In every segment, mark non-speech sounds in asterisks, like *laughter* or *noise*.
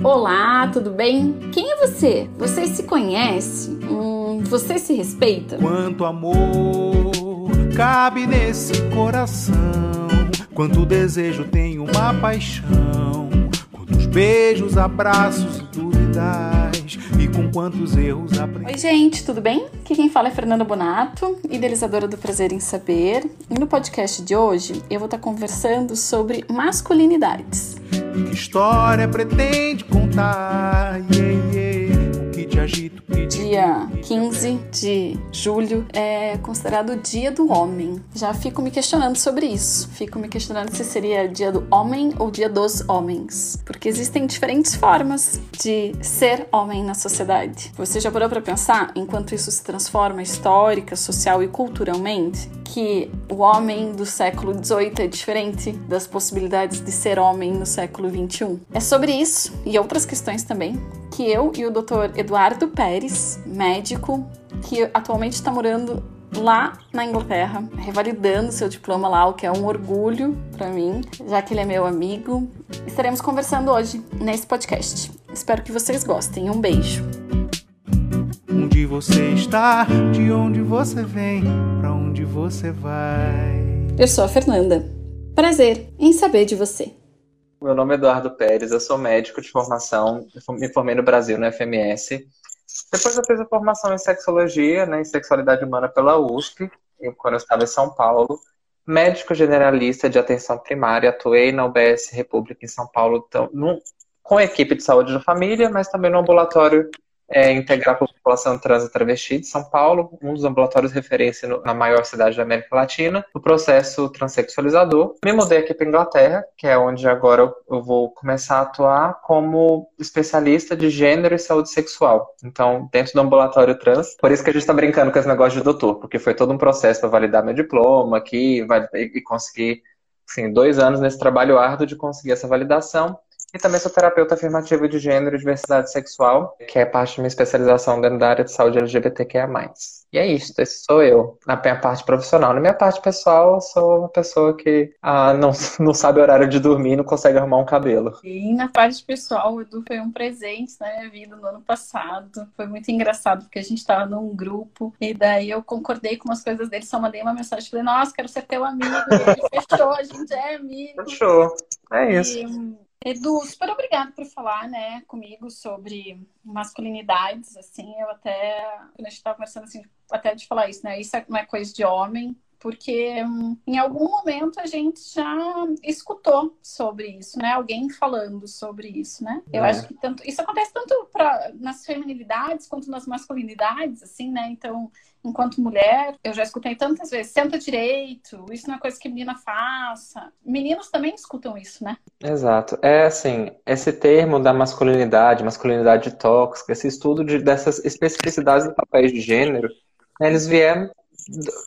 Olá, tudo bem? Quem é você? Você se conhece? Hum, você se respeita? Quanto amor cabe nesse coração? Quanto desejo tem uma paixão? Quantos beijos, abraços e dúvidas? E com quantos erros aprendi? Oi, gente, tudo bem? Aqui quem fala é Fernanda Bonato, idealizadora do Prazer em Saber. E no podcast de hoje eu vou estar conversando sobre masculinidades. Que história pretende contar? Yeah, yeah. O que te agita, Dia 15 de julho é considerado o Dia do Homem. Já fico me questionando sobre isso. Fico me questionando se seria Dia do Homem ou Dia dos Homens. Porque existem diferentes formas de ser homem na sociedade. Você já parou para pensar, enquanto isso se transforma histórica, social e culturalmente, que o homem do século XVIII é diferente das possibilidades de ser homem no século XXI? É sobre isso e outras questões também que eu e o Dr. Eduardo Pérez, médico, que atualmente está morando lá na Inglaterra, revalidando seu diploma lá, o que é um orgulho para mim, já que ele é meu amigo. Estaremos conversando hoje nesse podcast. Espero que vocês gostem. Um beijo. Onde você está, de onde você vem, pra onde você vai. Eu sou a Fernanda. Prazer em saber de você. Meu nome é Eduardo Pérez, eu sou médico de formação, me formei no Brasil, no FMS. Depois eu fiz a formação em sexologia, né, em sexualidade humana pela USP, quando eu estava em São Paulo. Médico generalista de atenção primária, atuei na UBS República em São Paulo, então, num, com a equipe de saúde da família, mas também no ambulatório é, integrar a população trans e travesti de São Paulo, um dos ambulatórios referência no, na maior cidade da América Latina, no processo transexualizador. Me mudei aqui para Inglaterra, que é onde agora eu, eu vou começar a atuar como especialista de gênero e saúde sexual. Então, dentro do ambulatório trans, por isso que a gente está brincando com esse negócio de doutor, porque foi todo um processo para validar meu diploma aqui e, e conseguir, assim, dois anos nesse trabalho árduo de conseguir essa validação. E também sou terapeuta afirmativa de gênero e diversidade sexual, que é parte da minha especialização dentro da área de saúde LGBTQIA+. E é isso, esse sou eu, na minha parte profissional. Na minha parte pessoal, eu sou uma pessoa que ah, não, *laughs* não sabe o horário de dormir e não consegue arrumar um cabelo. E na parte pessoal, o Edu foi um presente na minha vida no ano passado. Foi muito engraçado, porque a gente estava num grupo, e daí eu concordei com umas coisas dele, só mandei uma mensagem, falei, nossa, quero ser teu amigo. E ele fechou, a gente é amigo. Fechou, é isso. E, Edu, super obrigada por falar, né, comigo sobre masculinidades, assim, eu até, quando a gente estava conversando, assim, até de falar isso, né, isso é coisa de homem, porque hum, em algum momento a gente já escutou sobre isso, né? Alguém falando sobre isso, né? Eu É. acho que tanto isso acontece tanto pra, nas feminilidades quanto nas masculinidades, assim, né? Então, enquanto mulher, eu já escutei tantas vezes, senta direito, isso não é coisa que menina faça. Meninos também escutam isso, né? Exato. É assim, esse termo da masculinidade, masculinidade tóxica, esse estudo de, dessas especificidades do papéis de gênero, né, eles vieram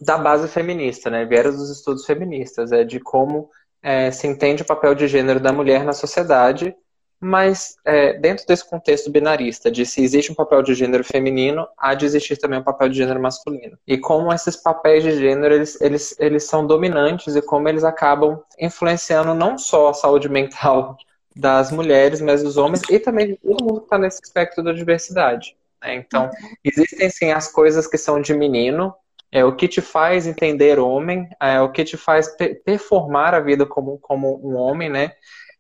da base feminista, né? Vieram dos estudos feministas, é de como é, se entende o papel de gênero da mulher na sociedade, mas é, dentro desse contexto binarista, de se existe um papel de gênero feminino, há de existir também um papel de gênero masculino. E como esses papéis de gênero, eles, eles, eles são dominantes e como eles acabam influenciando não só a saúde mental das mulheres, mas dos homens e também de todo mundo que está nesse espectro da diversidade. né? Então, existem sim as coisas que são de menino, é o que te faz entender homem, é o que te faz pe- performar a vida como, como um homem, né?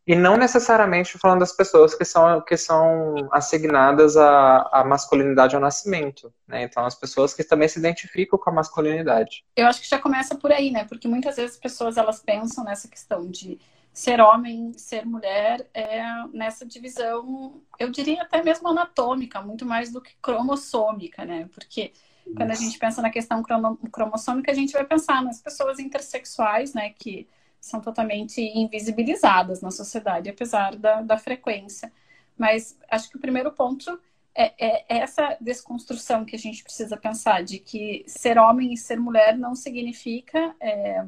E não necessariamente falando das pessoas que são, que são assignadas à, à masculinidade ao nascimento, né? Então, as pessoas que também se identificam com a masculinidade. Eu acho que já começa por aí, né? Porque muitas vezes as pessoas elas pensam nessa questão de ser homem, ser mulher, é nessa divisão, eu diria até mesmo anatômica, muito mais do que cromossômica, né? Porque quando a gente pensa na questão cromo- cromossômica, a gente vai pensar nas pessoas intersexuais, né? Que são totalmente invisibilizadas na sociedade, apesar da, da frequência. Mas acho que o primeiro ponto é, é essa desconstrução que a gente precisa pensar de que ser homem e ser mulher não significa é,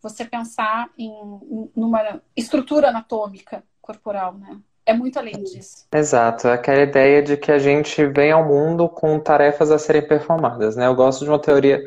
você pensar em, em numa estrutura anatômica corporal, né? É muito além disso. Exato, é aquela ideia de que a gente vem ao mundo com tarefas a serem performadas, né? Eu gosto de uma teoria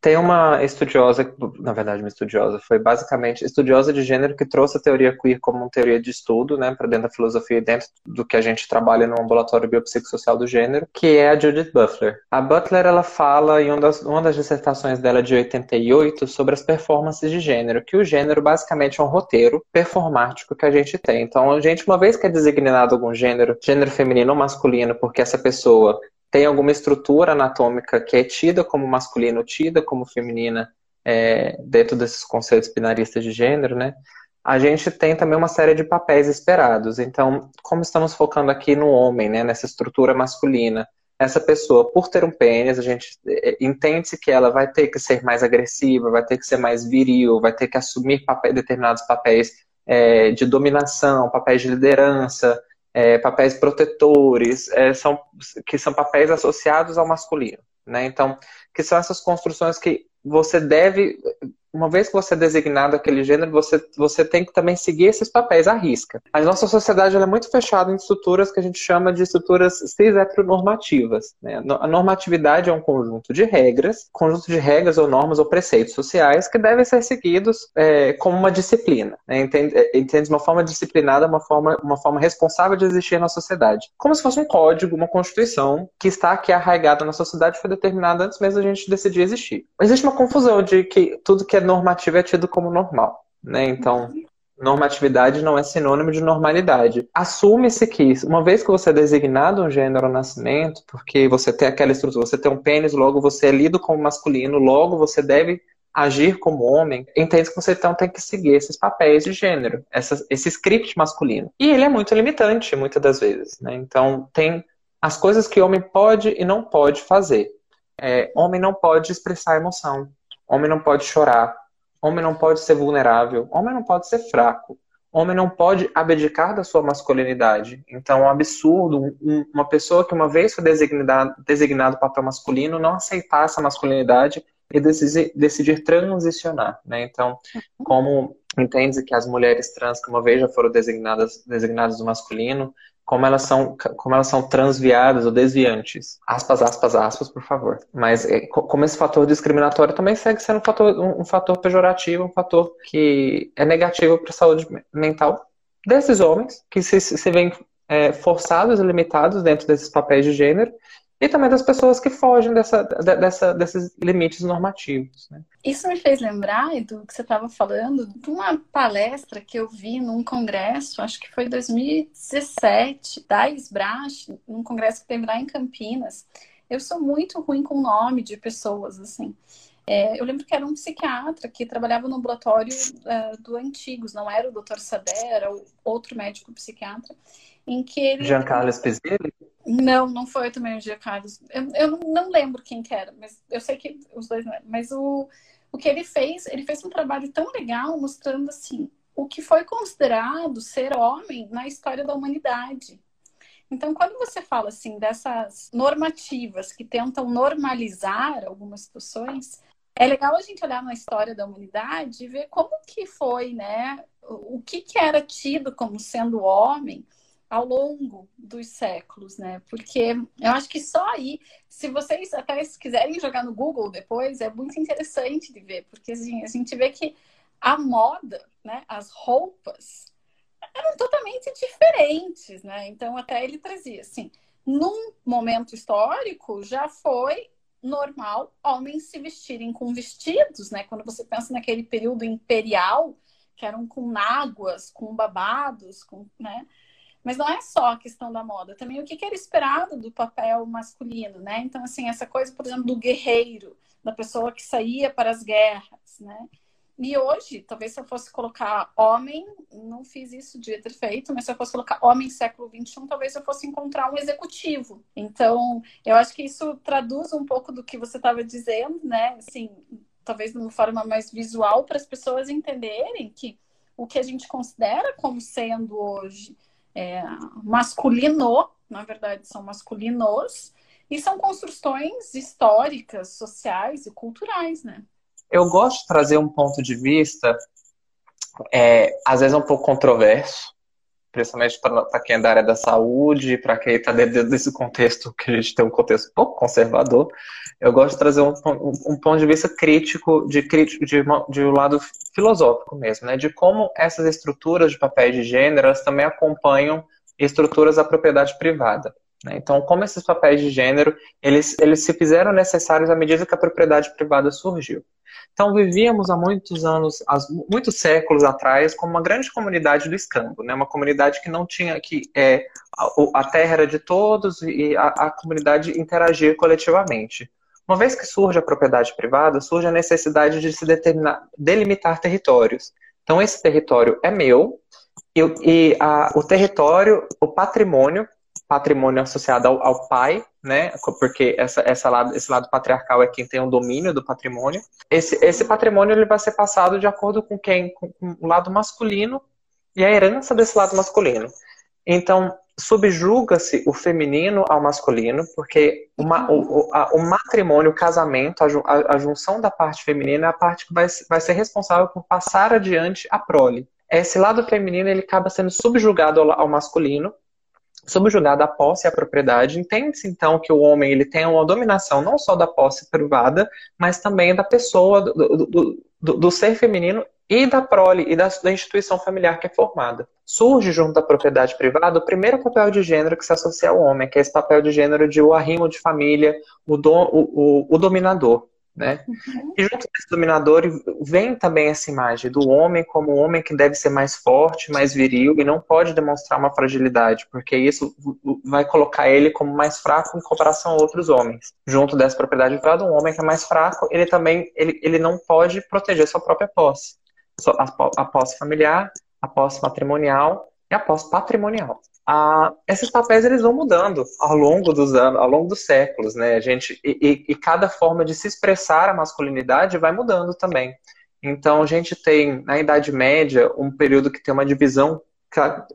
Tem uma estudiosa, na verdade, uma estudiosa, foi basicamente estudiosa de gênero que trouxe a teoria queer como uma teoria de estudo, né, para dentro da filosofia e dentro do que a gente trabalha no ambulatório biopsicossocial do gênero, que é a Judith Butler. A Butler, ela fala em uma das, uma das dissertações dela de 88 sobre as performances de gênero, que o gênero basicamente é um roteiro performático que a gente tem. Então, a gente, uma vez que é designado algum gênero, gênero feminino ou masculino, porque essa pessoa tem alguma estrutura anatômica que é tida como masculina ou tida como feminina é, dentro desses conceitos binaristas de gênero, né? A gente tem também uma série de papéis esperados. Então, como estamos focando aqui no homem, né, nessa estrutura masculina, essa pessoa, por ter um pênis, a gente é, entende que ela vai ter que ser mais agressiva, vai ter que ser mais viril, vai ter que assumir papéis, determinados papéis é, de dominação, papéis de liderança, é, papéis protetores, é, são, que são papéis associados ao masculino. Né? Então, que são essas construções que você deve uma vez que você é designado aquele gênero, você, você tem que também seguir esses papéis à risca. A nossa sociedade é muito fechada em estruturas que a gente chama de estruturas cis-heteronormativas. Né? A normatividade é um conjunto de regras, conjunto de regras ou normas ou preceitos sociais que devem ser seguidos é, como uma disciplina. Né? Entende, é, entende uma forma disciplinada, uma forma, uma forma responsável de existir na sociedade. Como se fosse um código, uma constituição que está aqui arraigada na sociedade foi determinada antes mesmo da gente decidir existir. Existe uma confusão de que tudo que é normativo é tido como normal, né? Então, normatividade não é sinônimo de normalidade. Assume-se que, uma vez que você é designado um gênero ao nascimento, porque você tem aquela estrutura, você tem um pênis, logo você é lido como masculino, logo você deve agir como homem, entende que você então tem que seguir esses papéis de gênero, essa, esse script masculino. E ele é muito limitante, muitas das vezes, né? Então, tem as coisas que homem pode e não pode fazer. É, homem não pode expressar emoção, homem não pode chorar, Homem não pode ser vulnerável, homem não pode ser fraco, homem não pode abdicar da sua masculinidade. Então, é um absurdo uma pessoa que uma vez foi designado, designado papel masculino não aceitar essa masculinidade e decidir, decidir transicionar. Né? Então, como entende que as mulheres trans que uma vez já foram designadas, designadas do masculino, como elas são, como elas são transviadas ou desviantes. Aspas, aspas, aspas, por favor. Mas é, como esse fator discriminatório também segue sendo um fator, um, um fator pejorativo, um fator que é negativo para a saúde mental desses homens, que se, se veem é, forçados e limitados dentro desses papéis de gênero, e também das pessoas que fogem dessa, dessa, desses limites normativos. Né? Isso me fez lembrar, Edu, que você estava falando, de uma palestra que eu vi num congresso, acho que foi 2017, da SBRASH, num congresso que teve lá em Campinas. Eu sou muito ruim com o nome de pessoas, assim. É, eu lembro que era um psiquiatra que trabalhava no ambulatório uh, do Antigos, não era o Dr. Sader, era outro médico psiquiatra, em que ele... Giancarlo? Não, não foi também o Carlos. Eu, eu não lembro quem que era, mas eu sei que os dois não eram. Mas o, o que ele fez, ele fez um trabalho tão legal mostrando assim o que foi considerado ser homem na história da humanidade. Então, quando você fala assim dessas normativas que tentam normalizar algumas situações, é legal a gente olhar na história da humanidade e ver como que foi, né? O que, que era tido como sendo homem ao longo dos séculos, né? Porque eu acho que só aí, se vocês até se quiserem jogar no Google depois, é muito interessante de ver, porque assim, a gente vê que a moda, né, as roupas eram totalmente diferentes, né? Então até ele trazia assim, num momento histórico já foi normal homens se vestirem com vestidos, né? Quando você pensa naquele período imperial, que eram com náguas, com babados, com, né? Mas não é só a questão da moda, também o que era esperado do papel masculino, né? Então, assim, essa coisa, por exemplo, do guerreiro, da pessoa que saía para as guerras, né? E hoje, talvez se eu fosse colocar homem, não fiz isso, devia ter feito, mas se eu fosse colocar homem século XXI, talvez eu fosse encontrar um executivo. Então, eu acho que isso traduz um pouco do que você estava dizendo, né? Assim, talvez de uma forma mais visual para as pessoas entenderem que o que a gente considera como sendo hoje é, masculino, na verdade são masculinos, e são construções históricas, sociais e culturais, né? Eu gosto de trazer um ponto de vista, é, às vezes um pouco controverso, principalmente para quem é da área da saúde, para quem está dentro desse contexto que a gente tem um contexto pouco conservador, eu gosto de trazer um, um, um ponto de vista crítico, de, crítico de, de um lado filosófico mesmo, né? De como essas estruturas de papéis de gênero elas também acompanham estruturas da propriedade privada. Né? Então, como esses papéis de gênero eles, eles se fizeram necessários à medida que a propriedade privada surgiu. Então, vivíamos há muitos anos, há muitos séculos atrás, como uma grande comunidade do escambo, né? uma comunidade que não tinha, que é, a, terra era de todos e a, a comunidade interagia coletivamente. Uma vez que surge a propriedade privada, surge a necessidade de se determinar, delimitar territórios. Então, esse território é meu, e, e a, o território, o patrimônio, patrimônio associado ao, ao, pai, né? Porque essa, essa lado, esse lado patriarcal é quem tem o domínio do patrimônio. Esse, esse patrimônio ele vai ser passado de acordo com quem? Com, com o lado masculino e a herança desse lado masculino. Então, subjuga-se o feminino ao masculino, porque uma, o, a, o, matrimônio, o casamento, a, a, junção da parte feminina é a parte que vai, vai ser responsável por passar adiante a prole. Esse lado feminino ele acaba sendo subjugado ao, ao masculino, subjugada a posse e a propriedade. Entende-se então que o homem ele tem uma dominação não só da posse privada, mas também da pessoa, do, do, do, do ser feminino e da prole e da, da, instituição familiar que é formada. Surge junto da propriedade privada o primeiro papel de gênero que se associa ao homem, que é esse papel de gênero de o arrimo de família, o, do, o, o, o dominador né? Uhum. E junto desse dominador vem também essa imagem do homem como um homem que deve ser mais forte, mais viril e não pode demonstrar uma fragilidade, porque isso vai colocar ele como mais fraco em comparação a outros homens. Junto dessa propriedade privada, um homem que é mais fraco, ele também ele, ele não pode proteger sua própria posse. A posse familiar, a posse matrimonial e a posse patrimonial esses papéis eles vão mudando ao longo dos anos, ao longo dos séculos, né? A gente e, e, cada forma de se expressar a masculinidade vai mudando também. Então a gente tem na Idade Média um período que tem uma divisão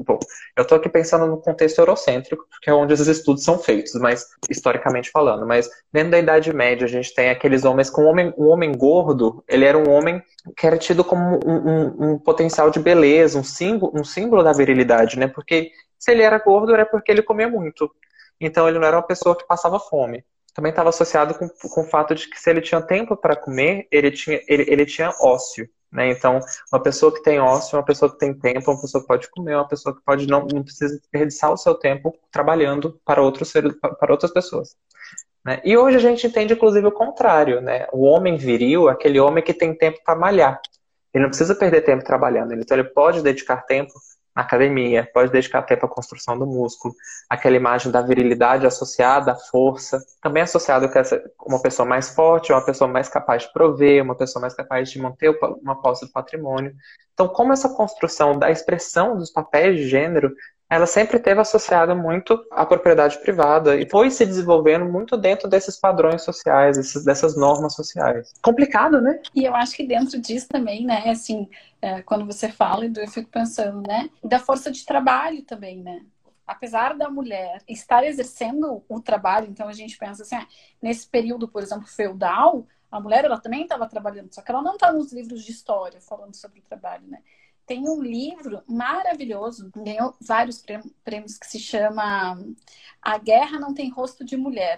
Bom, eu estou aqui pensando no contexto eurocêntrico, porque é onde esses estudos são feitos, mas historicamente falando. Mas dentro da Idade Média, a gente tem aqueles homens com um homem, um homem gordo, ele era um homem que era tido como um, um, um potencial de beleza, um símbolo, um símbolo da virilidade, né? Porque se ele era gordo, era porque ele comia muito. Então ele não era uma pessoa que passava fome. Também estava associado com, com o fato de que se ele tinha tempo para comer, ele tinha, ele, ele tinha ócio. Né? Então, uma pessoa que tem ócio, uma pessoa que tem tempo, uma pessoa que pode comer, uma pessoa que pode não, não precisa desperdiçar o seu tempo trabalhando para, outros, para outras pessoas. Né? E hoje a gente entende, inclusive, o contrário. Né? O homem viril, aquele homem que tem tempo para malhar. Ele não precisa perder tempo trabalhando, então ele pode dedicar tempo na academia, pode dedicar tempo à construção do músculo, aquela imagem da virilidade associada à força, também associado com essa, uma pessoa mais forte, uma pessoa mais capaz de prover, uma pessoa mais capaz de manter uma posse do patrimônio. Então, como essa construção da expressão dos papéis de gênero ela sempre teve associada muito à propriedade privada e foi se desenvolvendo muito dentro desses padrões sociais, dessas normas sociais. Complicado, né? E eu acho que dentro disso também, né, assim, é, quando você fala, eu fico pensando, né, da força de trabalho também, né? apesar da mulher estar exercendo o trabalho, então a gente pensa assim, ah, nesse período, por exemplo, feudal, a mulher ela também estava trabalhando, só que ela não está nos livros de história falando sobre o trabalho, né? Tem um livro maravilhoso, ganhou vários prêmios, que se chama A Guerra Não Tem Rosto de Mulher,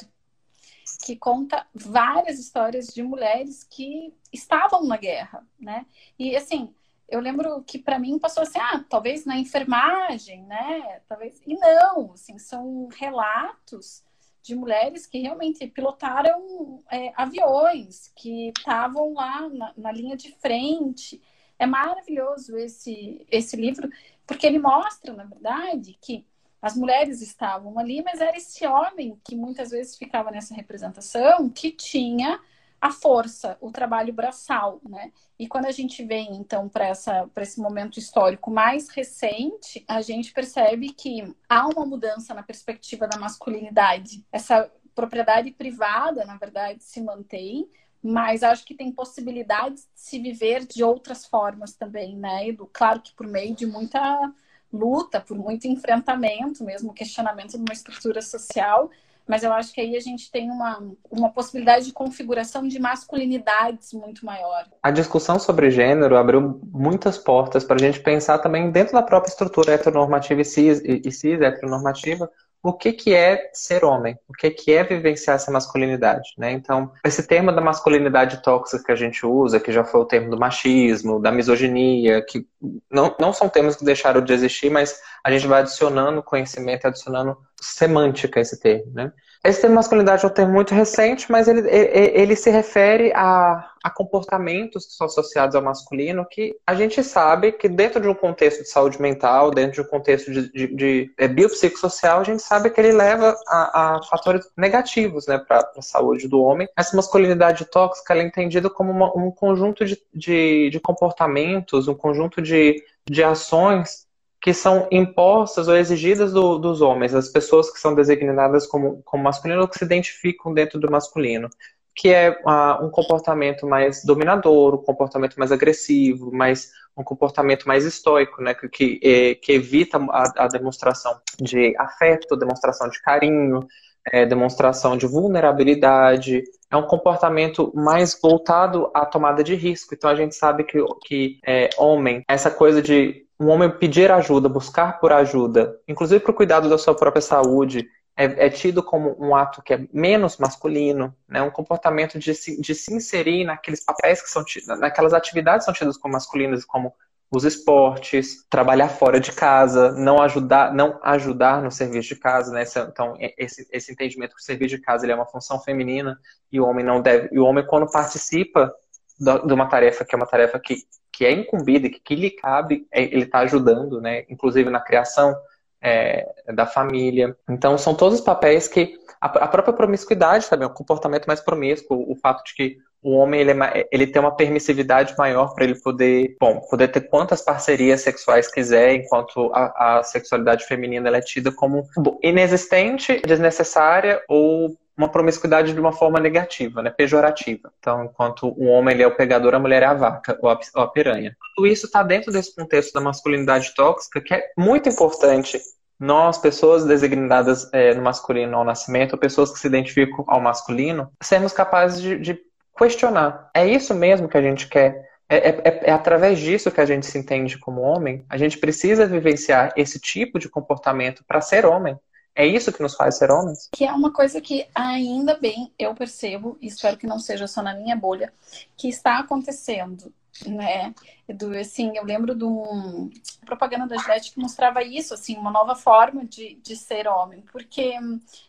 que conta várias histórias de mulheres que estavam na guerra, né? E assim, eu lembro que para mim passou assim, ah, talvez na enfermagem, né? Talvez e não, assim, são relatos de mulheres que realmente pilotaram é, aviões, que estavam lá na, na linha de frente é maravilhoso esse, esse livro, porque ele mostra, na verdade, que as mulheres estavam ali, mas era esse homem que muitas vezes ficava nessa representação que tinha a força, o trabalho braçal, né? E quando a gente vem então para essa para esse momento histórico mais recente, a gente percebe que há uma mudança na perspectiva da masculinidade. Essa propriedade privada, na verdade, se mantém, mas acho que tem possibilidades de se viver de outras formas também, né? Edu? Claro que por meio de muita luta, por muito enfrentamento, mesmo questionamento de uma estrutura social, mas eu acho que aí a gente tem uma, uma possibilidade de configuração de masculinidades muito maior. A discussão sobre gênero abriu muitas portas para a gente pensar também dentro da própria estrutura heteronormativa e cis, e cis heteronormativa, o que, que é ser homem, o que, que é vivenciar essa masculinidade, né? Então, esse termo da masculinidade tóxica que a gente usa, que já foi o termo do machismo, da misoginia, que não, não são termos que deixaram de existir, mas a gente vai adicionando conhecimento, adicionando semântica a esse termo, né? Esse termo masculinidade é um termo muito recente, mas ele, ele, se refere a, a, comportamentos que são associados ao masculino que a gente sabe que dentro de um contexto de saúde mental, dentro de um contexto de, de, de é, biopsicossocial, a gente sabe que ele leva a, a fatores negativos né, para a saúde do homem. Essa masculinidade tóxica é entendida como uma, um conjunto de, de, de comportamentos, um conjunto de, de ações que são impostas ou exigidas do, dos homens, as pessoas que são designadas como, como masculino ou que se identificam dentro do masculino, que é uh, um comportamento mais dominador, um comportamento mais agressivo, mais um comportamento mais estoico, né, que, que, é, que evita a, a, demonstração de afeto, demonstração de carinho, é, demonstração de vulnerabilidade, é um comportamento mais voltado à tomada de risco. Então a gente sabe que, que é, homem, essa coisa de um homem pedir ajuda, buscar por ajuda, inclusive para o cuidado da sua própria saúde, é, é, tido como um ato que é menos masculino, né? um comportamento de se, de se inserir naqueles papéis que são naquelas atividades que são tidas como masculinas, como os esportes, trabalhar fora de casa, não ajudar, não ajudar no serviço de casa, né? Então esse, esse entendimento que o serviço de casa ele é uma função feminina e o homem não deve, e o homem quando participa de uma tarefa que é uma tarefa que que é incumbida, que, que lhe cabe, é, ele está ajudando, né? Inclusive na criação é, da família. Então, são todos os papéis que a, a própria promiscuidade também, o comportamento mais promíscuo, o fato de que o homem ele, é, ele tem uma permissividade maior para ele poder, bom, poder ter quantas parcerias sexuais quiser, enquanto a, a sexualidade feminina é tida como inexistente, desnecessária ou uma promiscuidade de uma forma negativa, né, pejorativa. Então, enquanto o homem ele é o pegador, a mulher é a vaca ou a, ou a piranha. Tudo isso está dentro desse contexto da masculinidade tóxica, que é muito importante nós, pessoas designadas é, no masculino ao nascimento, pessoas que se identificam ao masculino, sermos capazes de, de questionar. É isso mesmo que a gente quer? É, é, é, é, através disso que a gente se entende como homem? A gente precisa vivenciar esse tipo de comportamento para ser homem? É isso que nos faz ser homens? Que é uma coisa que ainda bem eu percebo, e espero que não seja só na minha bolha, que está acontecendo, né? Do, assim, eu lembro de uma propaganda da Gillette que mostrava isso, assim, uma nova forma de, de ser homem. Porque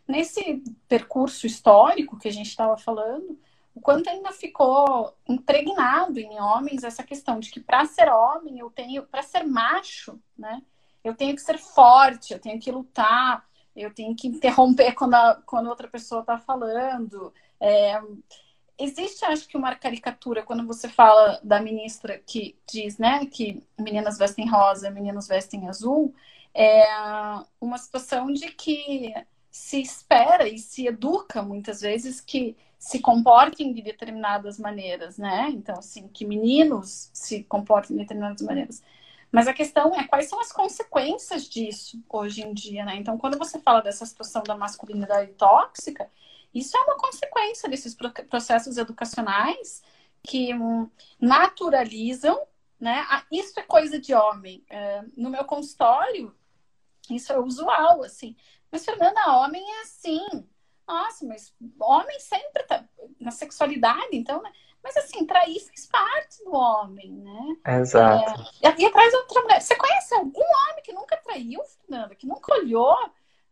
nesse percurso histórico que a gente estava falando, o quanto ainda ficou impregnado em homens essa questão de que para ser homem eu tenho, para ser macho, né? Eu tenho que ser forte, eu tenho que lutar, eu tenho que interromper quando, a, quando outra pessoa está falando. É, existe, acho que, uma caricatura quando você fala da ministra que diz, né, que meninas vestem rosa, meninos vestem azul, é uma situação de que se espera e se educa muitas vezes que se comportem de determinadas maneiras, né? Então, assim, que meninos se comportem de determinadas maneiras. Mas a questão é quais são as consequências disso hoje em dia, né? Então, quando você fala dessa situação da masculinidade tóxica, isso é uma consequência desses processos educacionais que hum, naturalizam, né? Ah, isso é coisa de homem. É, no meu consultório, isso é usual, assim. Mas, Fernanda, homem é assim. Nossa, mas homem sempre tá na sexualidade, então, né? Mas assim, trair faz parte do homem, né? Exato. É, e atrás outra mulher. Você conhece algum homem que nunca traiu, Fernanda? Que nunca olhou?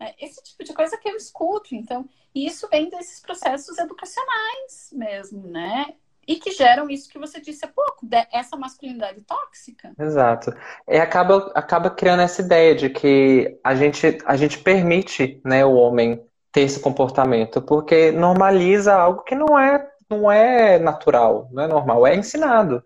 É, esse tipo de coisa que eu escuto. Então, isso vem desses processos educacionais mesmo, né? E que geram isso que você disse há pouco, essa masculinidade tóxica. Exato. E acaba, acaba criando essa ideia de que a gente, a gente permite né, o homem ter esse comportamento, porque normaliza algo que não é não é natural, não é normal, é ensinado.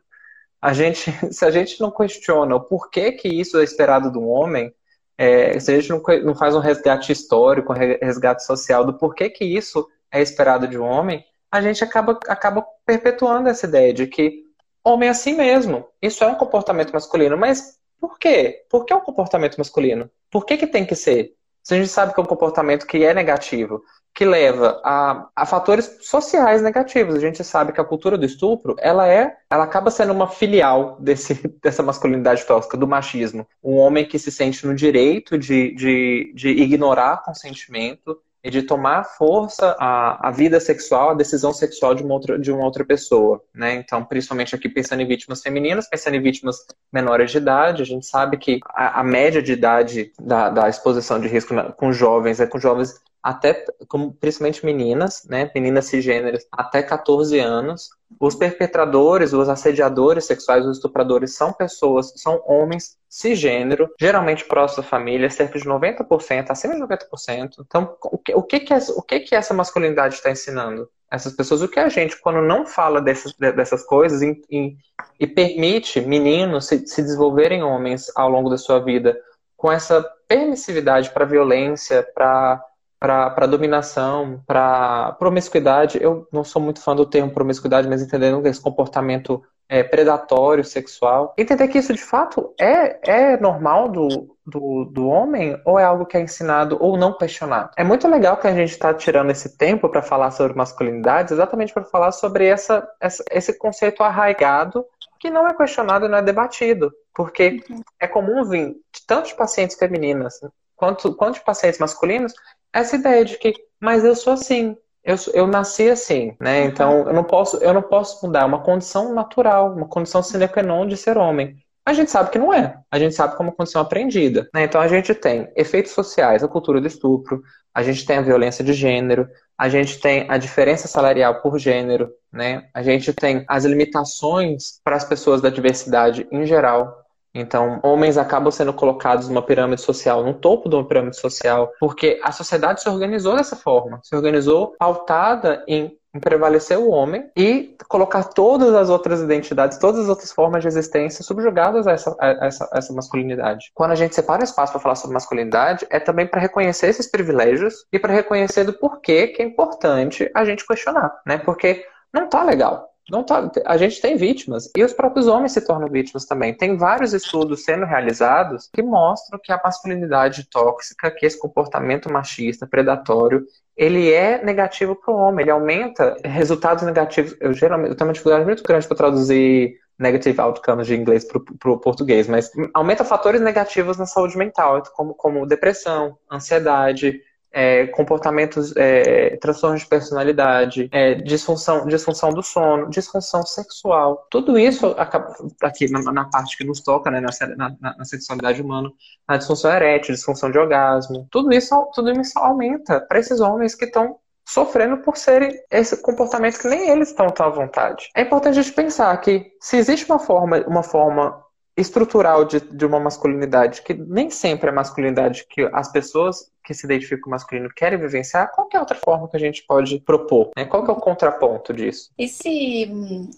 A gente, *laughs* se a gente não questiona o porquê que isso é esperado um homem, é, se a gente não, não faz um resgate histórico, um resgate social do porquê que isso é esperado de um homem, a gente acaba, acaba perpetuando essa ideia de que homem é assim mesmo. Isso é um comportamento masculino. Mas por quê? Por que é um comportamento masculino? Por que, que tem que ser? Se a gente sabe que é um comportamento que é negativo, que leva a, a, fatores sociais negativos. A gente sabe que a cultura do estupro, ela é, ela acaba sendo uma filial desse, *laughs* dessa masculinidade tóxica, do machismo. Um homem que se sente no direito de, de, de ignorar consentimento e de tomar força a, a vida sexual, a decisão sexual de uma outra, de uma outra pessoa, né? Então, principalmente aqui pensando em vítimas femininas, pensando em vítimas menores de idade, a gente sabe que a, a média de idade da, da exposição de risco na, com jovens é com jovens até, como, principalmente meninas, né, meninas cisgêneras, até 14 anos. Os perpetradores, os assediadores sexuais, os estupradores são pessoas, são homens cisgênero, geralmente próximos da família, cerca de 90%, acima de 90%. Então, o que, o que, que, o que, que essa masculinidade está ensinando? Essas pessoas, o que a gente, quando não fala dessas, dessas coisas e, e, e permite meninos se, se desenvolverem homens ao longo da sua vida com essa permissividade para violência, para para dominação, para promiscuidade. Eu não sou muito fã do termo promiscuidade, mas entendendo esse comportamento é, predatório, sexual. Entender que isso de fato é, é normal do, do, do homem ou é algo que é ensinado ou não questionado. É muito legal que a gente está tirando esse tempo para falar sobre masculinidade, exatamente para falar sobre essa, essa, esse conceito arraigado que não é questionado e não é debatido. Porque uhum. é comum vir de tantos pacientes femininas quanto, quanto de pacientes masculinos essa ideia de que, mas eu sou assim, eu, eu nasci assim, né? Uhum. Então eu não posso, eu não posso mudar, é uma condição natural, uma condição sine qua non de ser homem. A gente sabe que não é. A gente sabe que é uma condição aprendida. Né? Então a gente tem efeitos sociais, a cultura do estupro, a gente tem a violência de gênero, a gente tem a diferença salarial por gênero, né? A gente tem as limitações para as pessoas da diversidade em geral. Então, homens acabam sendo colocados numa pirâmide social, no topo de uma pirâmide social, porque a sociedade se organizou dessa forma, se organizou pautada em, prevalecer o homem e colocar todas as outras identidades, todas as outras formas de existência subjugadas a essa, a essa, a essa masculinidade. Quando a gente separa espaço para falar sobre masculinidade, é também para reconhecer esses privilégios e para reconhecer do porquê que é importante a gente questionar, né? Porque não tá legal. Não tá, a gente tem vítimas e os próprios homens se tornam vítimas também. Tem vários estudos sendo realizados que mostram que a masculinidade tóxica, que esse comportamento machista, predatório, ele é negativo para o homem. Ele aumenta resultados negativos. Eu geralmente eu tenho uma dificuldade muito grande para traduzir negative outcomes de inglês para o português, mas aumenta fatores negativos na saúde mental, como, como depressão, ansiedade, é, comportamentos, é, transtornos de personalidade, é, disfunção, disfunção do sono, disfunção sexual. Tudo isso, acaba, aqui na, na parte que nos toca, né, na, na, na, sexualidade humana, na disfunção erétil, disfunção de orgasmo, tudo isso, tudo isso aumenta para esses homens que estão sofrendo por serem esse comportamento que nem eles estão tão à vontade. É importante a gente pensar que se existe uma forma, uma forma estrutural de, de uma masculinidade que nem sempre é masculinidade que as pessoas que se identificam com o masculino querem vivenciar, qual é a outra forma que a gente pode propor? Né? Qual é o contraponto disso? Esse,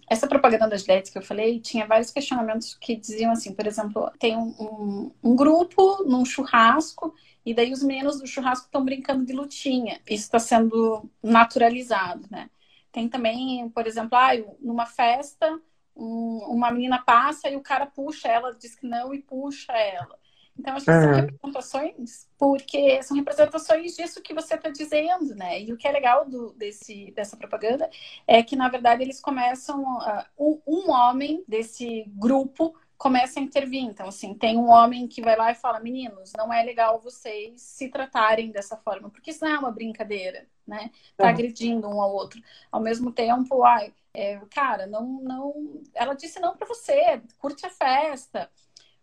essa propaganda das LEDs que eu falei tinha vários questionamentos que diziam assim, por exemplo, tem um, um, um grupo num churrasco e daí os meninos do churrasco estão brincando de lutinha. Isso está sendo naturalizado, né? Tem também, por exemplo, ah, numa festa um, uma menina passa e o cara puxa ela, diz que não e puxa ela. Então, acho que são representações, porque são representações disso que você está dizendo, né? E o que é legal do, desse, dessa propaganda é que, na verdade, eles começam. Uh, um homem desse grupo começa a intervir. Então, assim, tem um homem que vai lá e fala: meninos, não é legal vocês se tratarem dessa forma, porque isso não é uma brincadeira, né? Tá agredindo um ao outro. Ao mesmo tempo, ai, é, cara, não, não. Ela disse não para você, curte a festa.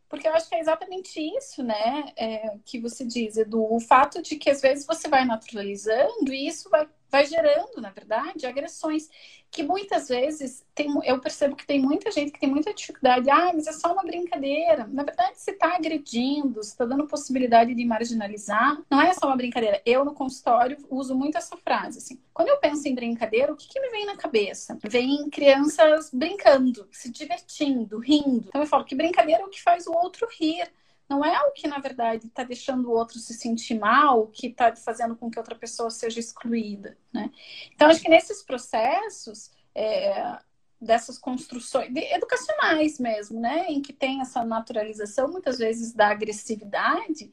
Porque eu acho que é exatamente isso, né? É, que você diz, Edu. O fato de que às vezes você vai naturalizando e isso vai, vai gerando, na verdade, agressões que muitas vezes tem, eu percebo que tem muita gente que tem muita dificuldade. Ah, mas é só uma brincadeira. Na verdade, você está agredindo, você está dando possibilidade de marginalizar. Não é só uma brincadeira. Eu, no consultório, uso muito essa frase. Assim. Quando eu penso em brincadeira, o que, que me vem na cabeça? Vem crianças brincando, se divertindo, rindo. Então eu falo que brincadeira é o que faz o outro rir não é o que, na verdade, está deixando o outro se sentir mal, que está fazendo com que outra pessoa seja excluída. Né? Então, acho que nesses processos, é, dessas construções educacionais mesmo, né, em que tem essa naturalização muitas vezes da agressividade,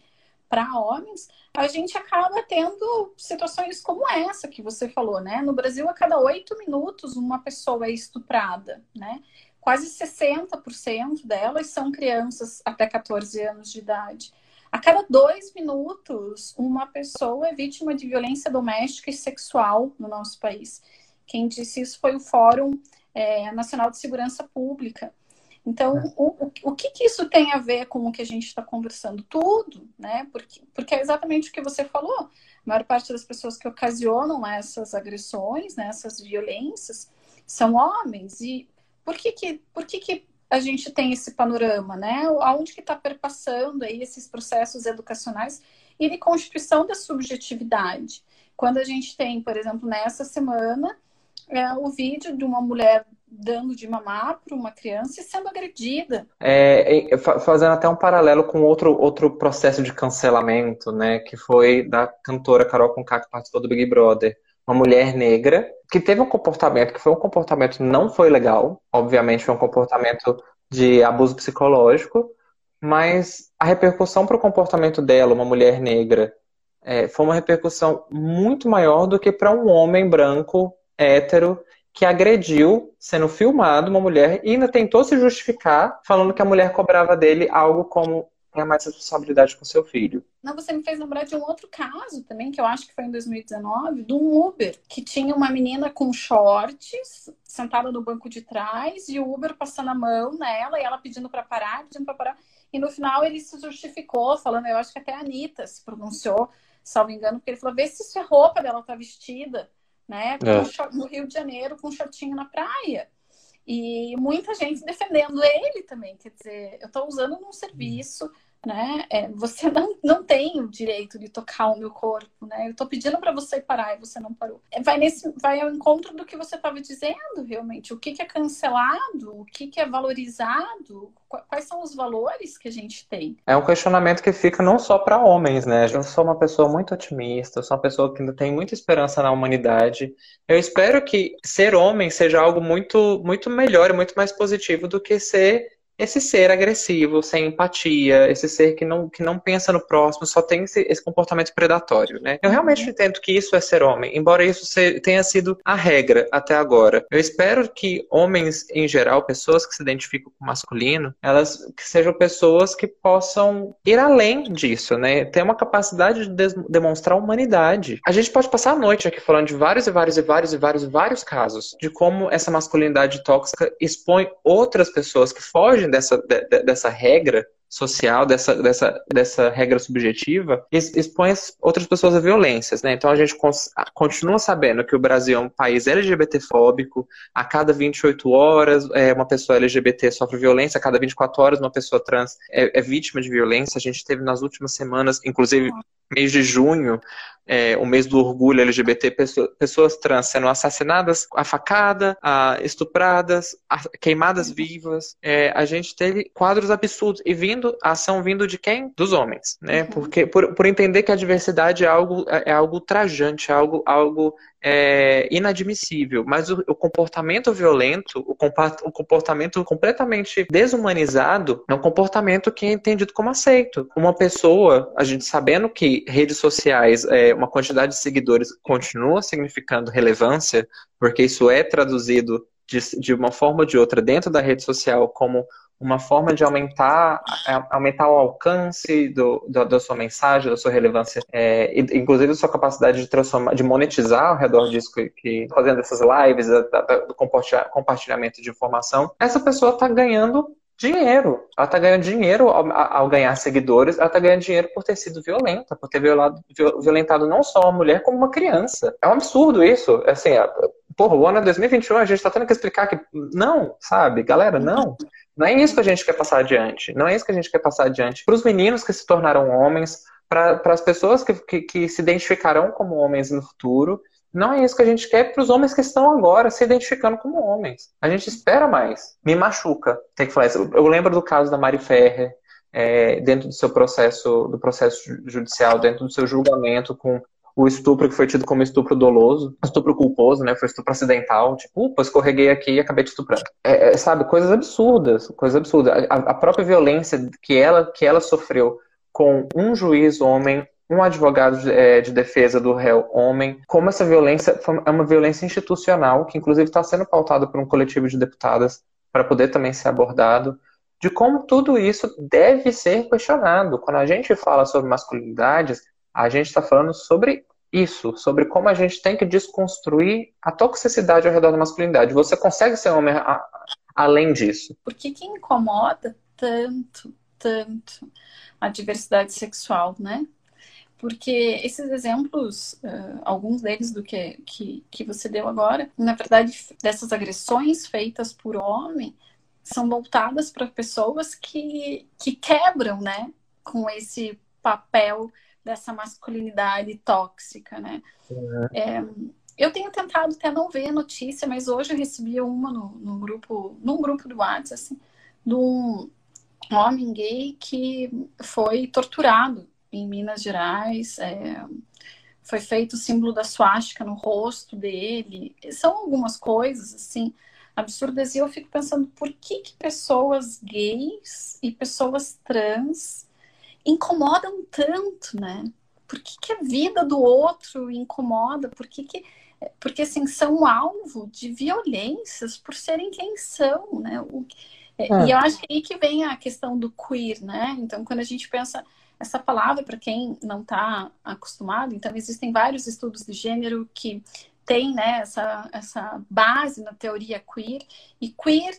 para homens, a gente acaba tendo situações como essa que você falou, né? No Brasil, a cada oito minutos, uma pessoa é estuprada, né? Quase 60% delas são crianças até 14 anos de idade. A cada dois minutos, uma pessoa é vítima de violência doméstica e sexual no nosso país. Quem disse isso foi o Fórum é, Nacional de Segurança Pública. Então, é. o, o, que, que isso tem a ver com o que a gente está conversando? Tudo, né? Porque, porque é exatamente o que você falou. A maior parte das pessoas que ocasionam essas agressões, né, essas violências, são homens. E por que, que, por que, que a gente tem esse panorama, né? Aonde que está perpassando aí esses processos educacionais e de constituição da subjetividade? Quando a gente tem, por exemplo, nessa semana, é, o vídeo de uma mulher dando de mamar para uma criança e sendo agredida. É, fazendo até um paralelo com outro, outro processo de cancelamento, né, que foi da cantora Carol Conká, que participou do Big Brother. Uma mulher negra que teve um comportamento que foi um comportamento não foi legal, obviamente foi um comportamento de abuso psicológico, mas a repercussão para o comportamento dela, uma mulher negra, é, foi uma repercussão muito maior do que para um homem branco hétero que agrediu, sendo filmado, uma mulher e ainda tentou se justificar, falando que a mulher cobrava dele algo como tenha mais responsabilidade com seu filho. Não, você me fez lembrar de um outro caso também, que eu acho que foi em 2019, de um Uber, que tinha uma menina com shorts, sentada no banco de trás, e o Uber passando a mão nela, e ela pedindo para parar, pedindo para parar. E no final ele se justificou, falando, eu acho que até a Anitta se pronunciou, salvo engano, porque ele falou, vê se isso é roupa dela tá vestida né? É. No Rio de Janeiro, com um shortinho na praia. E muita gente defendendo ele também. Quer dizer, eu estou usando num serviço né? É, você *laughs* não, não tem o direito de tocar o meu corpo, né? Eu estou pedindo para você parar e você não parou. É, vai nesse, vai ao encontro do que você estava dizendo, realmente. O que, que é cancelado, o que, que é valorizado, quais são os valores que a gente tem. É um questionamento que fica não só para homens, né? Eu sou uma pessoa muito otimista, eu sou uma pessoa que ainda tem muita esperança na humanidade. Eu espero que ser homem seja algo muito, muito melhor muito mais positivo do que ser esse ser agressivo, sem empatia, esse ser que não, que não pensa no próximo, só tem esse, esse comportamento predatório, né? Eu realmente uhum. entendo que isso é ser homem, embora isso tenha sido a regra até agora. Eu espero que homens, em geral, pessoas que se identificam com masculino, elas que sejam pessoas que possam ir além disso, né? Ter uma capacidade de demonstrar humanidade. A gente pode passar a noite aqui falando de vários e vários e vários e vários e vários casos de como essa masculinidade tóxica expõe outras pessoas que fogem dessa, de, dessa regra social, dessa, dessa, dessa regra subjetiva, expõe outras pessoas a violências, né? Então a gente continua sabendo que o Brasil é um país LGBTfóbico, a cada 28 horas é, uma pessoa LGBT sofre violência, a cada 24 horas uma pessoa trans é, é vítima de violência. A gente teve nas últimas semanas, inclusive mês de junho, é, o mês do orgulho LGBT, pessoas, pessoas trans sendo assassinadas, a facada, a estupradas, a queimadas vivas. É, a gente teve quadros absurdos e vindo a ação vindo de quem? Dos homens, né? Uhum. Porque por, por entender que a diversidade é algo é, é algo trajante, é algo algo é, inadmissível, mas o, o comportamento violento, o, o, comportamento completamente desumanizado, é um comportamento que é entendido como aceito. Uma pessoa, a gente sabendo que redes sociais, é, uma quantidade de seguidores continua significando relevância, porque isso é traduzido de, de uma forma ou de outra dentro da rede social como uma forma de aumentar, aumentar o alcance do, do, da sua mensagem, da sua relevância, é, inclusive da sua capacidade de transformar, de monetizar ao redor disso, que, que fazendo essas lives, do compartilhamento de informação, essa pessoa está ganhando dinheiro. Ela está ganhando dinheiro ao, ao, ganhar seguidores, ela está ganhando dinheiro por ter sido violenta, por ter violado, violentado não só uma mulher, como uma criança. É um absurdo isso. Assim, porra, o ano é 2021, a gente está tendo que explicar que não, sabe? Galera, não. Não é isso que a gente quer passar adiante. Não é isso que a gente quer passar adiante. Para os meninos que se tornaram homens, para as pessoas que, que, que, se identificarão como homens no futuro, não é isso que a gente quer para os homens que estão agora se identificando como homens. A gente espera mais. Me machuca ter que falar isso. Eu lembro do caso da Mari Ferrer, é, dentro do seu processo, do processo judicial, dentro do seu julgamento com o estupro que foi tido como estupro doloso, estupro culposo, né? Foi estupro acidental, tipo, upa, escorreguei aqui e acabei te estuprando. É, é, sabe, coisas absurdas, coisas absurdas. A, a, própria violência que ela, que ela sofreu com um juiz homem, um advogado de, é, de, defesa do réu homem, como essa violência é uma violência institucional, que inclusive está sendo pautada por um coletivo de deputadas para poder também ser abordado, de como tudo isso deve ser questionado. Quando a gente fala sobre masculinidades, a gente está falando sobre isso, sobre como a gente tem que desconstruir a toxicidade ao redor da masculinidade. Você consegue ser homem a, além disso. Por que, que incomoda tanto, tanto a diversidade sexual, né? Porque esses exemplos, uh, alguns deles do que, que, que você deu agora, na verdade, dessas agressões feitas por homem, são voltadas para pessoas que, que quebram, né? Com esse papel dessa masculinidade tóxica, né? Uhum. É, eu tenho tentado até não ver a notícia, mas hoje eu recebi uma no, no grupo, num grupo do WhatsApp, assim, de um homem gay que foi torturado em Minas Gerais. É, foi feito o símbolo da suástica no rosto dele. São algumas coisas, assim, absurdas. E eu fico pensando, por que, que pessoas gays e pessoas trans incomodam tanto, né? Por que, que a vida do outro incomoda? Por que, que porque assim são alvo de violências por serem quem são, né? O, é. E eu acho que aí que vem a questão do queer, né? Então, quando a gente pensa essa palavra, para quem não está acostumado, então existem vários estudos de gênero que têm né, essa, essa base na teoria queer, e queer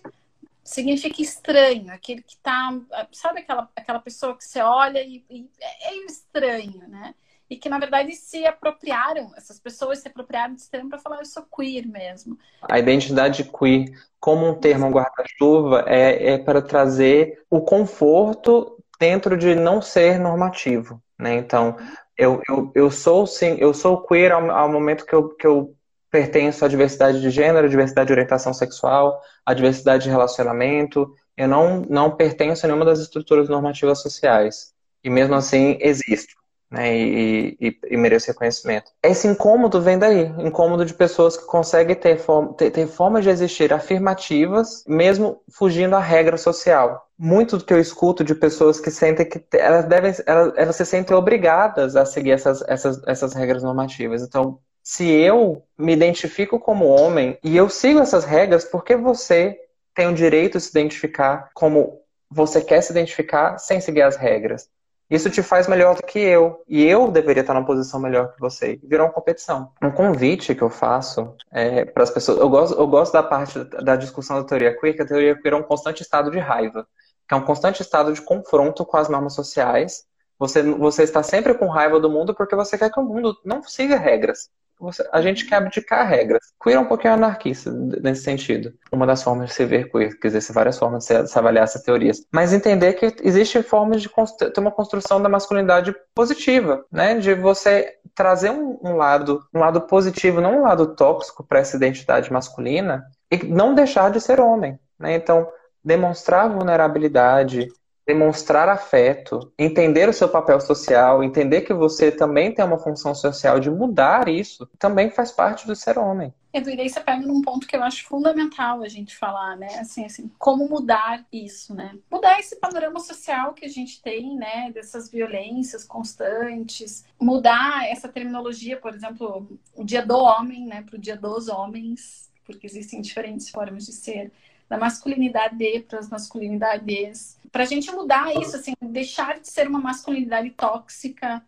significa estranho, aquele que está, sabe aquela, aquela pessoa que você olha e, e é, é estranho, né? e que na verdade se apropriaram, essas pessoas se apropriaram desse termo para falar eu sou queer mesmo. A identidade queer, como um termo guarda-chuva, é, é para trazer o conforto dentro de não ser normativo, né? Então, eu, eu, eu sou sim, eu sou queer ao, ao momento que eu, que eu pertenço à diversidade de gênero, diversidade de orientação sexual, à diversidade de relacionamento. Eu não, não pertenço a nenhuma das estruturas normativas sociais. E mesmo assim existo né, e, e, e merece reconhecimento. Esse incômodo vem daí, incômodo de pessoas que conseguem ter, form, ter, ter formas de existir afirmativas, mesmo fugindo à regra social. Muito do que eu escuto de pessoas que sentem que elas devem, elas, elas se sentem obrigadas a seguir essas, essas, essas regras normativas. Então, se eu me identifico como homem e eu sigo essas regras, por que você tem o direito de se identificar como você quer se identificar sem seguir as regras? Isso te faz melhor do que eu. E eu deveria estar numa posição melhor que você. Virou uma competição. Um convite que eu faço é, para as pessoas. Eu gosto, eu gosto da parte da discussão da teoria queer, que a teoria queer é um constante estado de raiva, que é um constante estado de confronto com as normas sociais. Você, você está sempre com raiva do mundo porque você quer que o mundo não siga regras você, a gente quer abdicar regras. Queer é um pouquinho anarquista nesse sentido. Uma das formas de se ver queer, dizer, existem várias formas de se avaliar essas teorias. Mas entender que existem formas de ter uma construção da masculinidade positiva, né? De você trazer um, um lado, um lado positivo, não um lado tóxico para essa identidade masculina e não deixar de ser homem, né? Então, demonstrar vulnerabilidade, demonstrar afeto, entender o seu papel social, entender que você também tem uma função social de mudar isso, também faz parte do ser homem. Edu, e daí você pega num ponto que eu acho fundamental a gente falar, né? Assim, assim, como mudar isso, né? Mudar esse panorama social que a gente tem, né? Dessas violências constantes. Mudar essa terminologia, por exemplo, o dia do homem, né? Para o dia dos homens, porque existem diferentes formas de ser da masculinidade para as masculinidades, para a gente mudar isso, assim, deixar de ser uma masculinidade tóxica,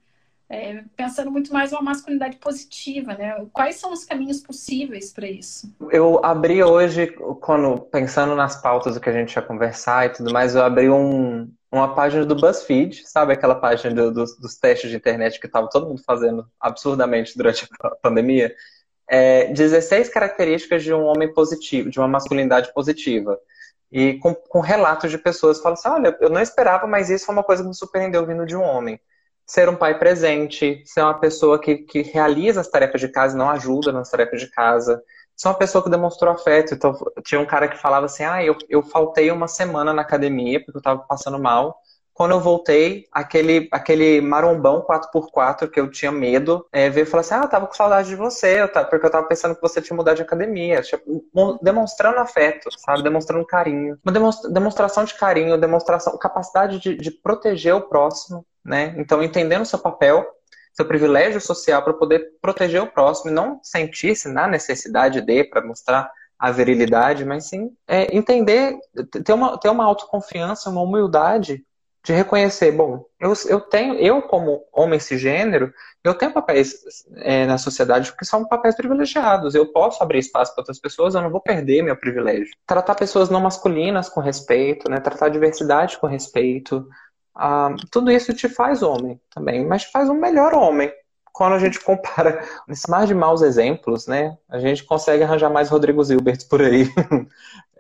é, pensando muito mais uma masculinidade positiva, né? Quais são os caminhos possíveis para isso? Eu abri hoje, quando pensando nas pautas do que a gente ia conversar e tudo mais, eu abri um, uma página do BuzzFeed, sabe aquela página do, dos testes de internet que estava todo mundo fazendo absurdamente durante a *laughs* pandemia? É, 16 características de um homem positivo, de uma masculinidade positiva. E com, com relatos de pessoas falam assim: olha, eu não esperava, mas isso foi uma coisa que me surpreendeu vindo de um homem. Ser um pai presente, ser uma pessoa que, que realiza as tarefas de casa e não ajuda nas tarefas de casa. Ser uma pessoa que demonstrou afeto. Então, tinha um cara que falava assim: ah, eu, eu faltei uma semana na academia porque eu estava passando mal quando eu voltei, aquele, aquele marombão 4x4 que eu tinha medo, é, veio e falou assim: Ah, eu tava com saudade de você, eu tava, porque eu tava pensando que você tinha mudado de academia. Tipo, demonstrando afeto, sabe? Demonstrando carinho. Uma demonstração de carinho, demonstração, capacidade de, de proteger o próximo, né? Então, entendendo o seu papel, seu privilégio social para poder proteger o próximo e não sentir-se na necessidade de para mostrar a virilidade, mas sim é, entender, ter uma, ter uma autoconfiança, uma humildade de reconhecer, bom, eu, eu tenho, eu como homem cisgênero, eu tenho papéis é, na sociedade que são papéis privilegiados. Eu posso abrir espaço para outras pessoas, eu não vou perder meu privilégio. Tratar pessoas não masculinas com respeito, né? Tratar diversidade com respeito. Ah, tudo isso te faz homem também, mas te faz um melhor homem. Quando a gente compara *laughs* mais de maus exemplos, né? A gente consegue arranjar mais Rodrigo Zilbert por aí. *laughs*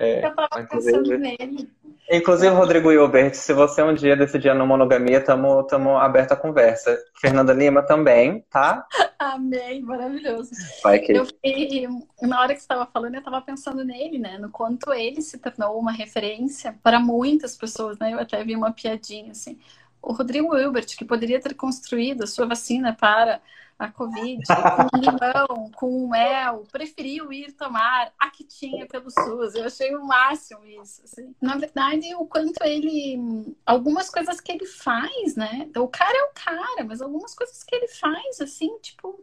É, eu tava pensando nele. Inclusive, Rodrigo Hilbert, se você um dia decidir no monogamia, tamo, tamo aberto à conversa. Fernanda Lima também, tá? *laughs* Amém, maravilhoso. Vai. Eu fiquei, na hora que você estava falando, eu estava pensando nele, né? No quanto ele se tornou uma referência para muitas pessoas, né? Eu até vi uma piadinha assim. O Rodrigo Hilbert, que poderia ter construído a sua vacina para a Covid *laughs* com limão, com mel, preferiu ir tomar a que tinha pelo SUS. Eu achei o máximo isso. Assim. Na verdade, o quanto ele. Algumas coisas que ele faz, né? O cara é o cara, mas algumas coisas que ele faz, assim, tipo,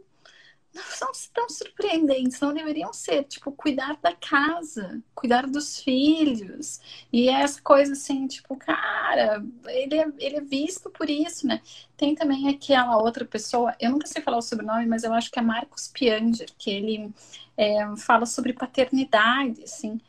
não são tão surpreendentes, não deveriam ser, tipo, cuidar da casa, cuidar dos filhos. E é essa coisa assim, tipo, cara, ele é, ele é visto por isso, né? Tem também aquela outra pessoa, eu nunca sei falar o sobrenome, mas eu acho que é Marcos Pianger, que ele é, fala sobre paternidade, assim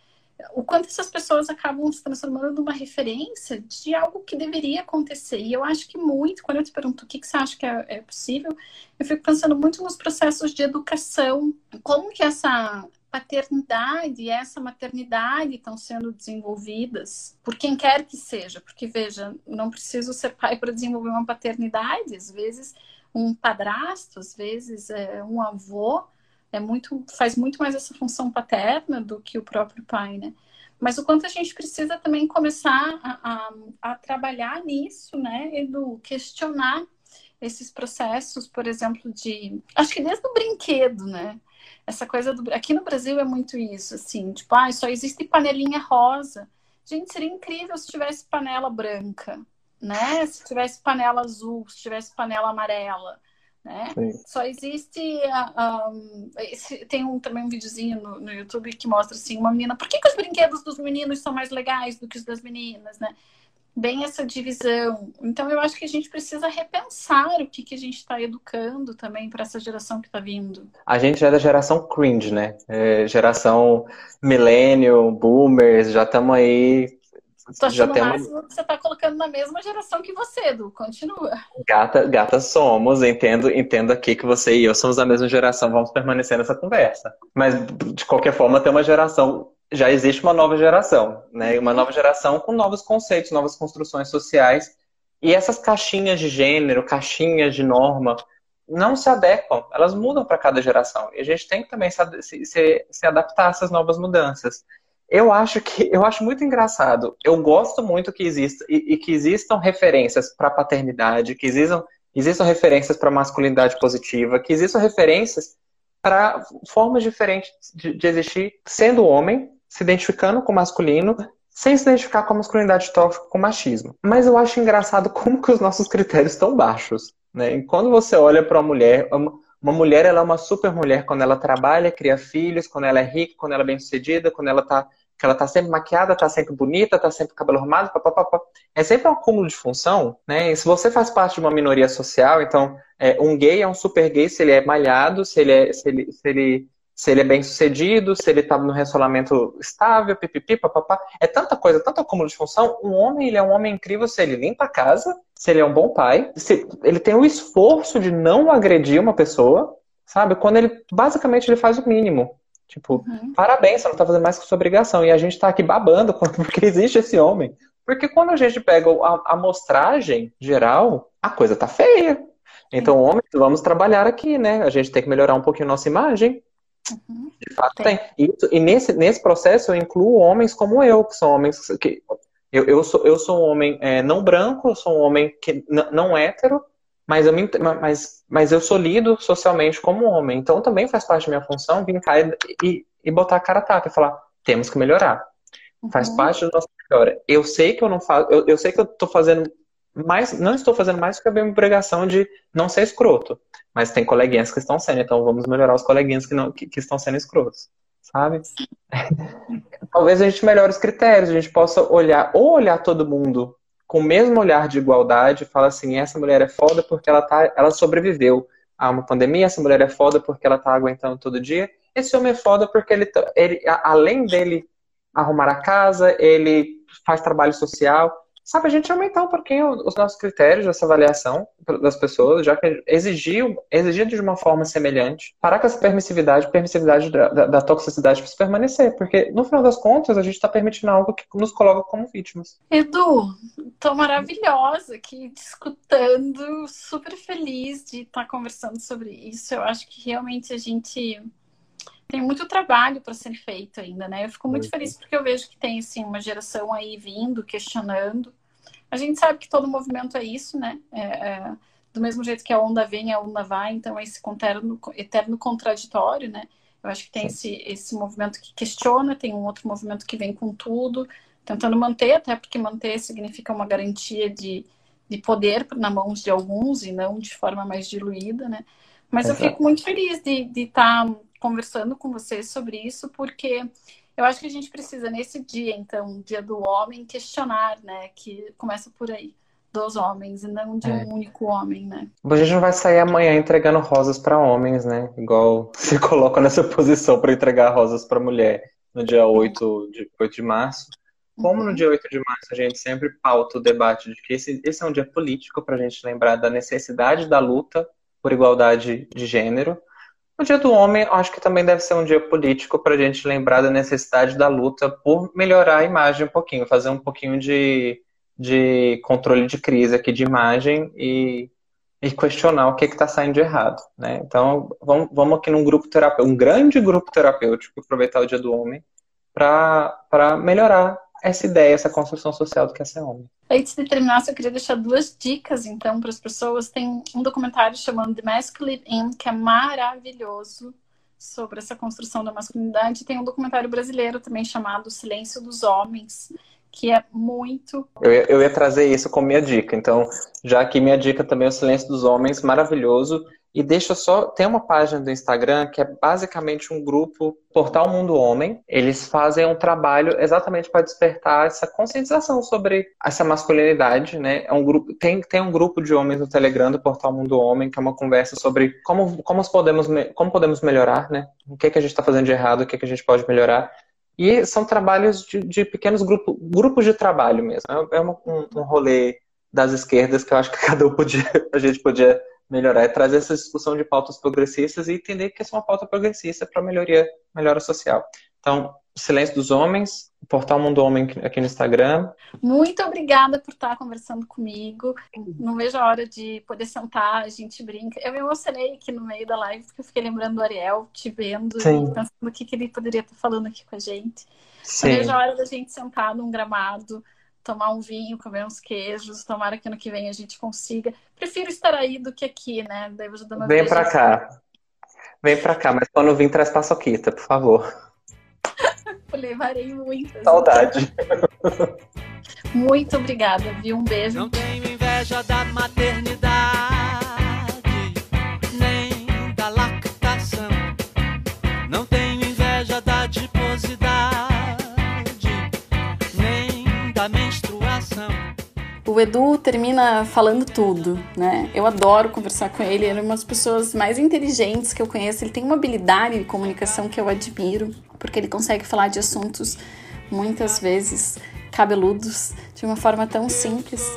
o quanto essas pessoas acabam se transformando numa referência de algo que deveria acontecer. E eu acho que muito, quando eu te pergunto o que, que você acha que é, é possível, eu fico pensando muito nos processos de educação, como que essa paternidade e essa maternidade estão sendo desenvolvidas? Por quem quer que seja, porque veja, não preciso ser pai para desenvolver uma paternidade, às vezes um padrasto, às vezes é, um avô, é muito faz muito mais essa função paterna do que o próprio pai, né? Mas o quanto a gente precisa também começar a, a, a trabalhar nisso, né? E do questionar esses processos, por exemplo, de. Acho que desde o brinquedo, né? Essa coisa do. Aqui no Brasil é muito isso, assim, tipo, ah, só existe panelinha rosa. Gente, seria incrível se tivesse panela branca, né? Se tivesse panela azul, se tivesse panela amarela. Né? Só existe. Um, tem um, também um videozinho no, no, YouTube que mostra assim, uma menina. Por que, que os brinquedos dos meninos são mais legais do que os das meninas, né? Bem essa divisão. Então eu acho que a gente precisa repensar o que, que a gente está educando também para essa geração que está vindo. A gente é da geração cringe, né? É, geração millennial, boomers, já estamos aí Achando já máximo que você tá colocando na mesma geração que você, Edu. Continua. Gata, gata somos, entendo, entendo aqui que você e eu somos da mesma geração, vamos permanecer nessa conversa. Mas, de qualquer forma, tem uma geração, já existe uma nova geração, né? Uma nova geração com novos conceitos, novas construções sociais. E essas caixinhas de gênero, caixinhas de norma, não se adequam, elas mudam para cada geração. E a gente tem que também se, se, se adaptar a essas novas mudanças. Eu acho que eu acho muito engraçado. Eu gosto muito que exista e, e que existam referências para paternidade, que existam, existam referências para masculinidade positiva, que existam referências para formas diferentes de, de, existir, sendo homem, se identificando com masculino, sem se identificar com a masculinidade tóxica, com machismo. Mas eu acho engraçado como que os nossos critérios estão baixos. Né? E quando você olha para uma mulher, uma mulher ela é uma super mulher quando ela trabalha, cria filhos, quando ela é rica, quando ela é bem sucedida, quando ela tá que ela tá sempre maquiada, tá sempre bonita, tá sempre cabelo arrumado, papapá. É sempre um acúmulo de função, né? E se você faz parte de uma minoria social, então é, um gay é um super gay se ele é malhado, se ele é, se ele, se ele, se ele é bem sucedido, se ele tá no relacionamento estável, pipipi, papapá. É tanta coisa, tanto acúmulo de função. Um homem, ele é um homem incrível se ele limpa a casa, se ele é um bom pai, se ele tem o esforço de não agredir uma pessoa, sabe? Quando ele, basicamente, ele faz o mínimo. Tipo, uhum. parabéns, você não tá fazendo mais que sua obrigação. E a gente tá aqui babando *laughs* porque existe esse homem. Porque quando a gente pega a amostragem geral, a coisa tá feia. Então, homens, vamos trabalhar aqui, né? A gente tem que melhorar um pouquinho a nossa imagem. Uhum. De fato, tem. tem. E, e, nesse, nesse processo eu incluo homens como eu, que são homens que Eu, eu, sou, eu sou um homem é, não branco, eu sou um homem que não hétero, mas eu, me, mas, mas eu sou lido socialmente como homem. Então também faz parte da minha função vir cá e, e botar a cara a tapa e falar: temos que melhorar. Uhum. Faz parte da nossa melhora. Eu sei que eu não faço, eu, eu sei que eu tô fazendo mais, não estou fazendo mais do que a minha obrigação de não ser escroto. Mas tem coleguinhas que estão sendo, então vamos melhorar os coleguinhas que, não, que, que estão sendo escrotos sabe? *laughs* Talvez a gente melhore os critérios, a gente possa olhar, ou olhar todo mundo com o mesmo olhar de igualdade, fala assim, essa mulher é foda porque ela, tá, ela sobreviveu a uma pandemia, essa mulher é foda porque ela tá aguentando todo dia, esse homem é foda porque ele, tá, ele além dele arrumar a casa, ele faz trabalho social, sabe, a gente aumentar um pouquinho os nossos critérios dessa avaliação das pessoas, já que exigiu, exigiu de uma forma semelhante, parar com essa permissividade, permissividade da, da, da toxicidade para permanecer, porque no final das contas a gente está permitindo algo que nos coloca como vítimas. Edu, tô maravilhosa aqui discutindo, super feliz de estar tá conversando sobre isso. Eu acho que realmente a gente tem muito trabalho para ser feito ainda, né? Eu fico muito feliz porque eu vejo que tem assim uma geração aí vindo, questionando. A gente sabe que todo movimento é isso, né? É, é, do mesmo jeito que a onda vem, a onda vai, então é esse eterno, eterno contraditório, né? Eu acho que tem esse, esse movimento que questiona, tem um outro movimento que vem com tudo, tentando manter, até porque manter significa uma garantia de, de poder na mãos de alguns e não de forma mais diluída, né? Mas Exato. eu fico muito feliz de estar tá conversando com vocês sobre isso, porque eu acho que a gente precisa, nesse dia, então, dia do homem, questionar, né? Que começa por aí, dos homens, e não de um é. único homem, né? A gente não vai sair amanhã entregando rosas para homens, né? Igual *laughs* se coloca nessa posição para entregar rosas para mulher no dia 8 de, 8 de março. Como no uhum. dia 8 de março a gente sempre pauta o debate de que esse, esse é um dia político para a gente lembrar da necessidade da luta por igualdade de gênero, o Dia do Homem, acho que também deve ser um dia político para a gente lembrar da necessidade da luta por melhorar a imagem um pouquinho, fazer um pouquinho de, de controle de crise aqui de imagem e, e questionar o que está saindo de errado. Né? Então, vamos, vamos aqui num grupo terapêutico, um grande grupo terapêutico, aproveitar o Dia do Homem para melhorar essa ideia, essa construção social do que é ser homem. Antes de terminar, eu queria deixar duas dicas, então, para as pessoas. Tem um documentário chamado The Masculine In, que é maravilhoso sobre essa construção da masculinidade. Tem um documentário brasileiro também chamado Silêncio dos Homens, que é muito. Eu ia, eu ia trazer isso como minha dica. Então, já que minha dica também é o Silêncio dos Homens, maravilhoso. E deixa só, tem uma página do Instagram que é basicamente um grupo, Portal Mundo Homem. Eles fazem um trabalho exatamente para despertar essa conscientização sobre essa masculinidade, né? É um grupo, tem, tem um grupo de homens no Telegram do Portal Mundo Homem, que é uma conversa sobre como, como, podemos, como podemos melhorar, né? O que, que a gente está fazendo de errado, o que, que a gente pode melhorar. E são trabalhos de, de pequenos grupos, grupos de trabalho mesmo. É, é um, um rolê das esquerdas que eu acho que *laughs* cada um podia, a gente podia melhorar, é trazer essa discussão de pautas progressistas e entender que essa é uma pauta progressista para melhoria, melhora social. Então, Silêncio dos Homens, o Portal Mundo Homem aqui no Instagram. Muito obrigada por estar conversando comigo. Não vejo a hora de poder sentar, a gente brinca. Eu me emocionei aqui no meio da live, porque eu fiquei lembrando do Ariel, te vendo Sim. e pensando o que, que ele poderia estar falando aqui com a gente. Sim. Não vejo a hora da gente sentar num gramado, tomar um vinho, comer uns queijos. Tomara que ano que vem a gente consiga. Prefiro estar aí do que aqui, né? Daí eu uma Vem pra cá. Vem pra cá, mas quando vir, traz paçoquita, por favor. *laughs* Levarei muito. Saudade. Muito obrigada, viu? Um beijo. Não tenho inveja da maternidade, O Edu termina falando tudo, né? Eu adoro conversar com ele, ele é uma das pessoas mais inteligentes que eu conheço. Ele tem uma habilidade de comunicação que eu admiro, porque ele consegue falar de assuntos muitas vezes cabeludos de uma forma tão simples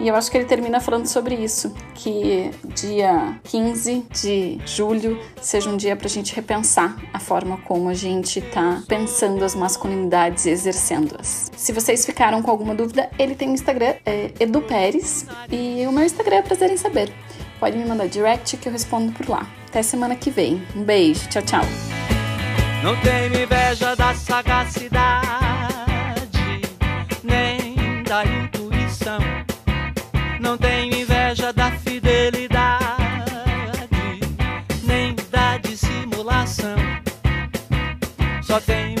e eu acho que ele termina falando sobre isso, que dia 15 de julho seja um dia para a gente repensar a forma como a gente está pensando as masculinidades e exercendo-as. Se vocês ficaram com alguma dúvida, ele tem um Instagram, é Edu e o meu Instagram é Prazer em Saber. Pode me mandar direct que eu respondo por lá. Até semana que vem. Um beijo, tchau, tchau. Não inveja da sagacidade, nem intuição. Não tenho inveja da fidelidade, nem da dissimulação. Só tenho